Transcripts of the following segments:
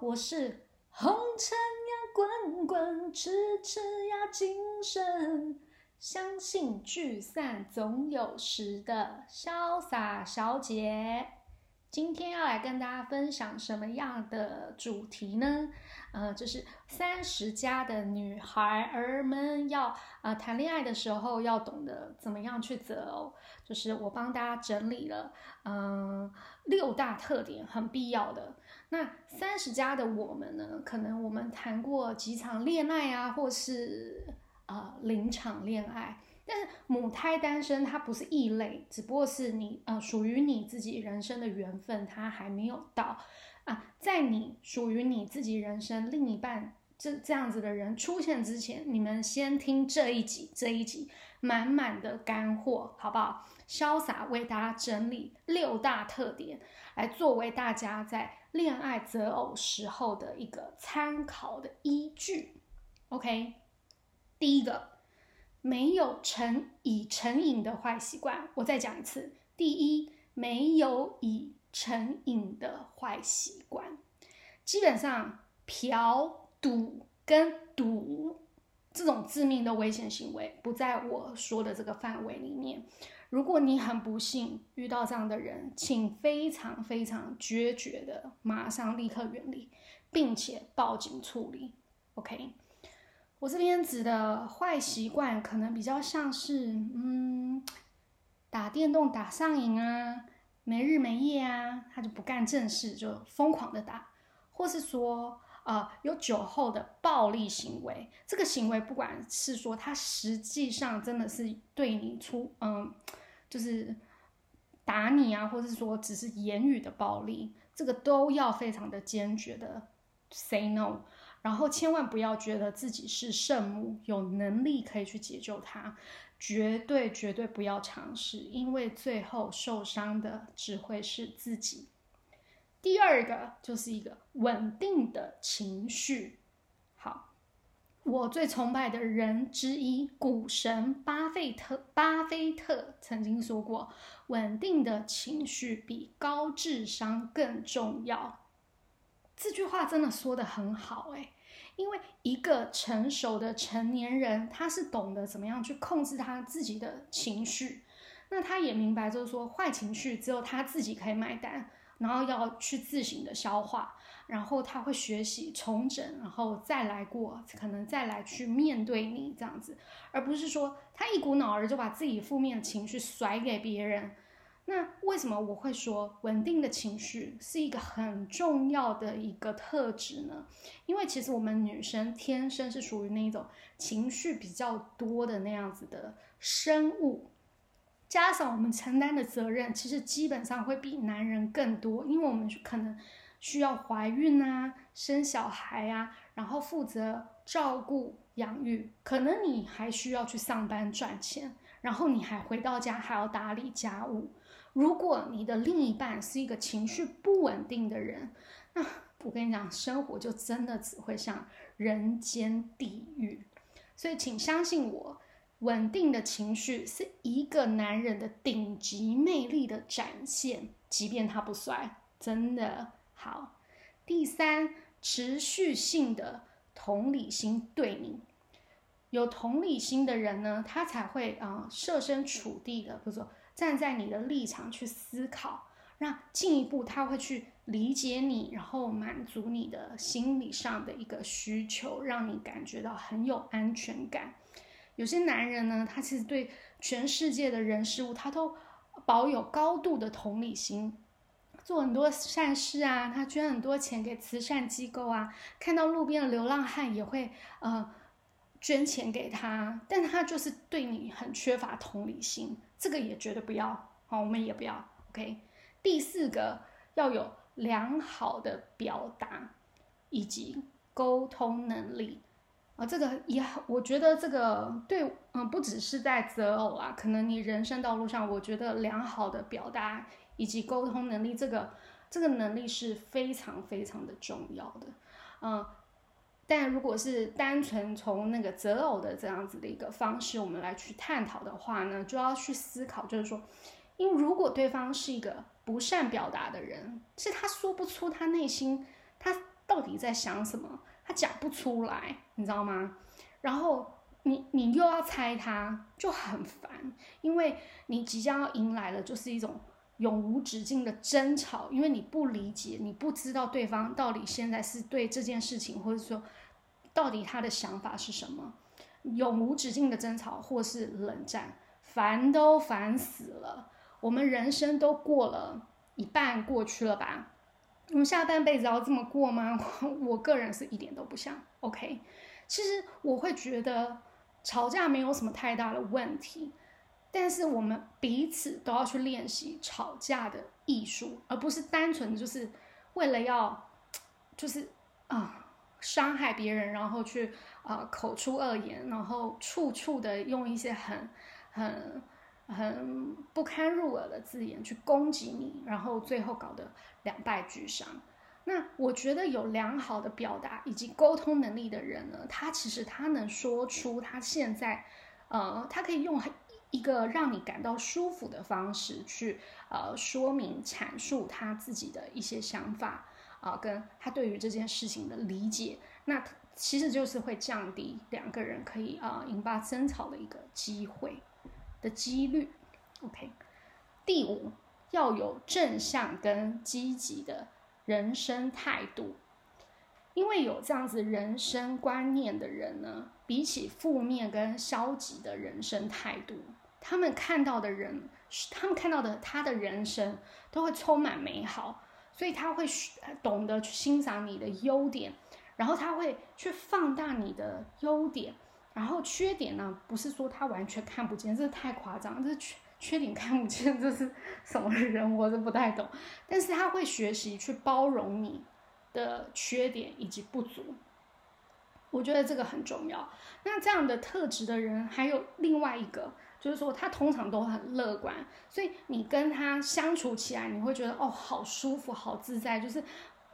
我是红尘呀滚滚，痴痴呀今生，相信聚散总有时的潇洒小姐。今天要来跟大家分享什么样的主题呢？呃，就是三十加的女孩儿们要呃谈恋爱的时候要懂得怎么样去择偶。就是我帮大家整理了，嗯，六大特点，很必要的。那三十加的我们呢，可能我们谈过几场恋爱啊，或是啊零场恋爱。但是母胎单身，它不是异类，只不过是你呃属于你自己人生的缘分，它还没有到啊。在你属于你自己人生另一半这这样子的人出现之前，你们先听这一集，这一集满满的干货，好不好？潇洒为大家整理六大特点，来作为大家在恋爱择偶时候的一个参考的依据。OK，第一个。没有成以成瘾的坏习惯。我再讲一次：第一，没有以成瘾的坏习惯。基本上，嫖、赌跟赌这种致命的危险行为不在我说的这个范围里面。如果你很不幸遇到这样的人，请非常非常决绝的马上立刻远离，并且报警处理。OK。我这边指的坏习惯，可能比较像是，嗯，打电动打上瘾啊，没日没夜啊，他就不干正事，就疯狂的打，或是说，呃，有酒后的暴力行为。这个行为，不管是说他实际上真的是对你出，嗯，就是打你啊，或者是说只是言语的暴力，这个都要非常的坚决的 say no。然后千万不要觉得自己是圣母，有能力可以去解救他，绝对绝对不要尝试，因为最后受伤的只会是自己。第二个就是一个稳定的情绪。好，我最崇拜的人之一，股神巴菲特，巴菲特曾经说过，稳定的情绪比高智商更重要。这句话真的说的很好，哎，因为一个成熟的成年人，他是懂得怎么样去控制他自己的情绪，那他也明白，就是说坏情绪只有他自己可以买单，然后要去自行的消化，然后他会学习重整，然后再来过，可能再来去面对你这样子，而不是说他一股脑儿就把自己负面情绪甩给别人。那为什么我会说稳定的情绪是一个很重要的一个特质呢？因为其实我们女生天生是属于那一种情绪比较多的那样子的生物，加上我们承担的责任其实基本上会比男人更多，因为我们可能需要怀孕啊、生小孩啊，然后负责照顾养育，可能你还需要去上班赚钱，然后你还回到家还要打理家务。如果你的另一半是一个情绪不稳定的人，那我跟你讲，生活就真的只会像人间地狱。所以，请相信我，稳定的情绪是一个男人的顶级魅力的展现，即便他不帅，真的好。第三，持续性的同理心对你，有同理心的人呢，他才会啊设身处地的，比如说。站在你的立场去思考，那进一步他会去理解你，然后满足你的心理上的一个需求，让你感觉到很有安全感。有些男人呢，他其实对全世界的人事物，他都保有高度的同理心，做很多善事啊，他捐很多钱给慈善机构啊，看到路边的流浪汉也会呃捐钱给他，但他就是对你很缺乏同理心。这个也绝对不要，好，我们也不要。OK，第四个要有良好的表达以及沟通能力啊，这个也好我觉得这个对，嗯，不只是在择偶啊，可能你人生道路上，我觉得良好的表达以及沟通能力，这个这个能力是非常非常的重要的，嗯。但如果是单纯从那个择偶的这样子的一个方式，我们来去探讨的话呢，就要去思考，就是说，因为如果对方是一个不善表达的人，是他说不出他内心他到底在想什么，他讲不出来，你知道吗？然后你你又要猜他，就很烦，因为你即将要迎来的就是一种永无止境的争吵，因为你不理解，你不知道对方到底现在是对这件事情，或者说到底他的想法是什么，永无止境的争吵或是冷战，烦都烦死了。我们人生都过了一半过去了吧？我们下半辈子要这么过吗？我个人是一点都不想。OK，其实我会觉得吵架没有什么太大的问题，但是我们彼此都要去练习吵架的艺术，而不是单纯就是为了要就是啊伤害别人，然后去啊口出恶言，然后处处的用一些很很。很不堪入耳的字眼去攻击你，然后最后搞得两败俱伤。那我觉得有良好的表达以及沟通能力的人呢，他其实他能说出他现在，呃，他可以用一个让你感到舒服的方式去呃说明阐述他自己的一些想法啊，跟他对于这件事情的理解。那其实就是会降低两个人可以啊引发争吵的一个机会。的几率，OK。第五，要有正向跟积极的人生态度，因为有这样子人生观念的人呢，比起负面跟消极的人生态度，他们看到的人，他们看到的他的人生都会充满美好，所以他会懂得去欣赏你的优点，然后他会去放大你的优点。然后缺点呢，不是说他完全看不见，这是太夸张。这是缺缺点看不见，这是什么人？我是不太懂。但是他会学习去包容你的缺点以及不足，我觉得这个很重要。那这样的特质的人，还有另外一个，就是说他通常都很乐观，所以你跟他相处起来，你会觉得哦，好舒服，好自在，就是。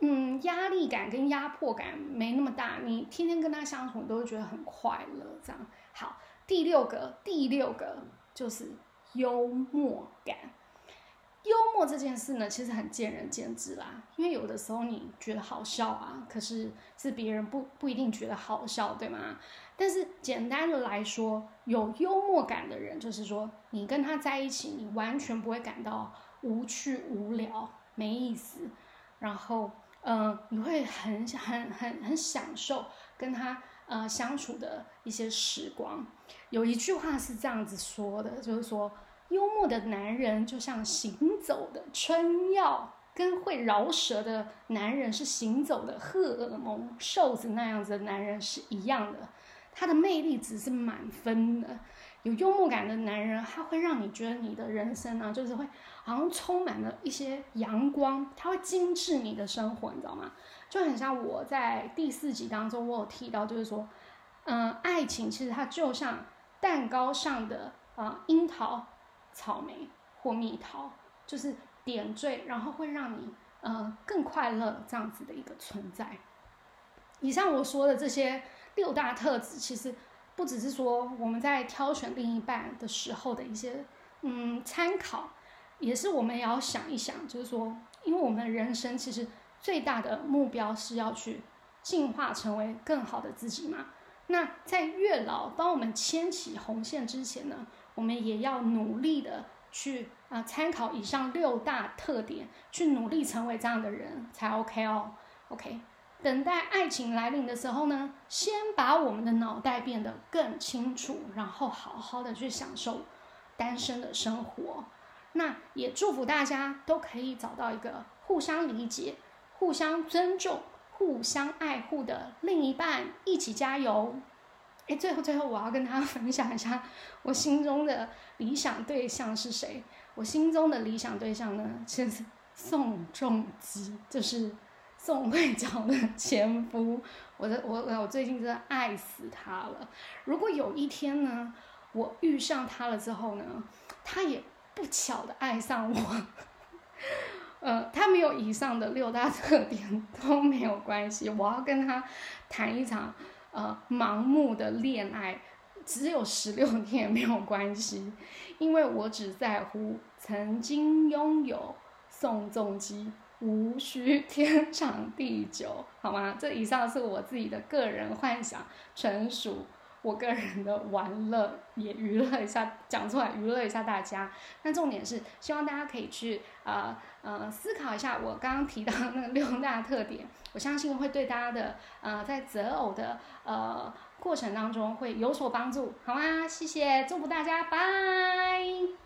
嗯，压力感跟压迫感没那么大，你天天跟他相处，你都会觉得很快乐。这样好，第六个，第六个就是幽默感。幽默这件事呢，其实很见仁见智啦。因为有的时候你觉得好笑啊，可是是别人不不一定觉得好笑，对吗？但是简单的来说，有幽默感的人，就是说你跟他在一起，你完全不会感到无趣、无聊、没意思，然后。嗯，你会很很很很享受跟他呃相处的一些时光。有一句话是这样子说的，就是说，幽默的男人就像行走的春药，跟会饶舌的男人是行走的荷尔蒙瘦子那样子的男人是一样的，他的魅力值是满分的。有幽默感的男人，他会让你觉得你的人生呢，就是会好像充满了一些阳光，他会精致你的生活，你知道吗？就很像我在第四集当中，我有提到，就是说，嗯，爱情其实它就像蛋糕上的啊樱桃、草莓或蜜桃，就是点缀，然后会让你呃更快乐这样子的一个存在。以上我说的这些六大特质，其实。不只是说我们在挑选另一半的时候的一些嗯参考，也是我们也要想一想，就是说，因为我们人生其实最大的目标是要去进化成为更好的自己嘛。那在月老帮我们牵起红线之前呢，我们也要努力的去啊参考以上六大特点，去努力成为这样的人才 OK 哦，OK。等待爱情来临的时候呢，先把我们的脑袋变得更清楚，然后好好的去享受单身的生活。那也祝福大家都可以找到一个互相理解、互相尊重、互相爱护的另一半，一起加油！哎，最后最后，我要跟大家分享一下我心中的理想对象是谁。我心中的理想对象呢，其实宋仲基，就是。宋慧乔的前夫，我的我我最近真的爱死他了。如果有一天呢，我遇上他了之后呢，他也不巧的爱上我，呃，他没有以上的六大特点都没有关系。我要跟他谈一场呃盲目的恋爱，只有十六天也没有关系，因为我只在乎曾经拥有宋仲基。无需 天长地久，好吗？这以上是我自己的个人幻想，纯属我个人的玩乐，也娱乐一下，讲出来娱乐一下大家。那重点是希望大家可以去呃呃思考一下我刚刚提到那个六大特点，我相信会对大家的呃在择偶的呃过程当中会有所帮助，好吗？谢谢，祝福大家，拜。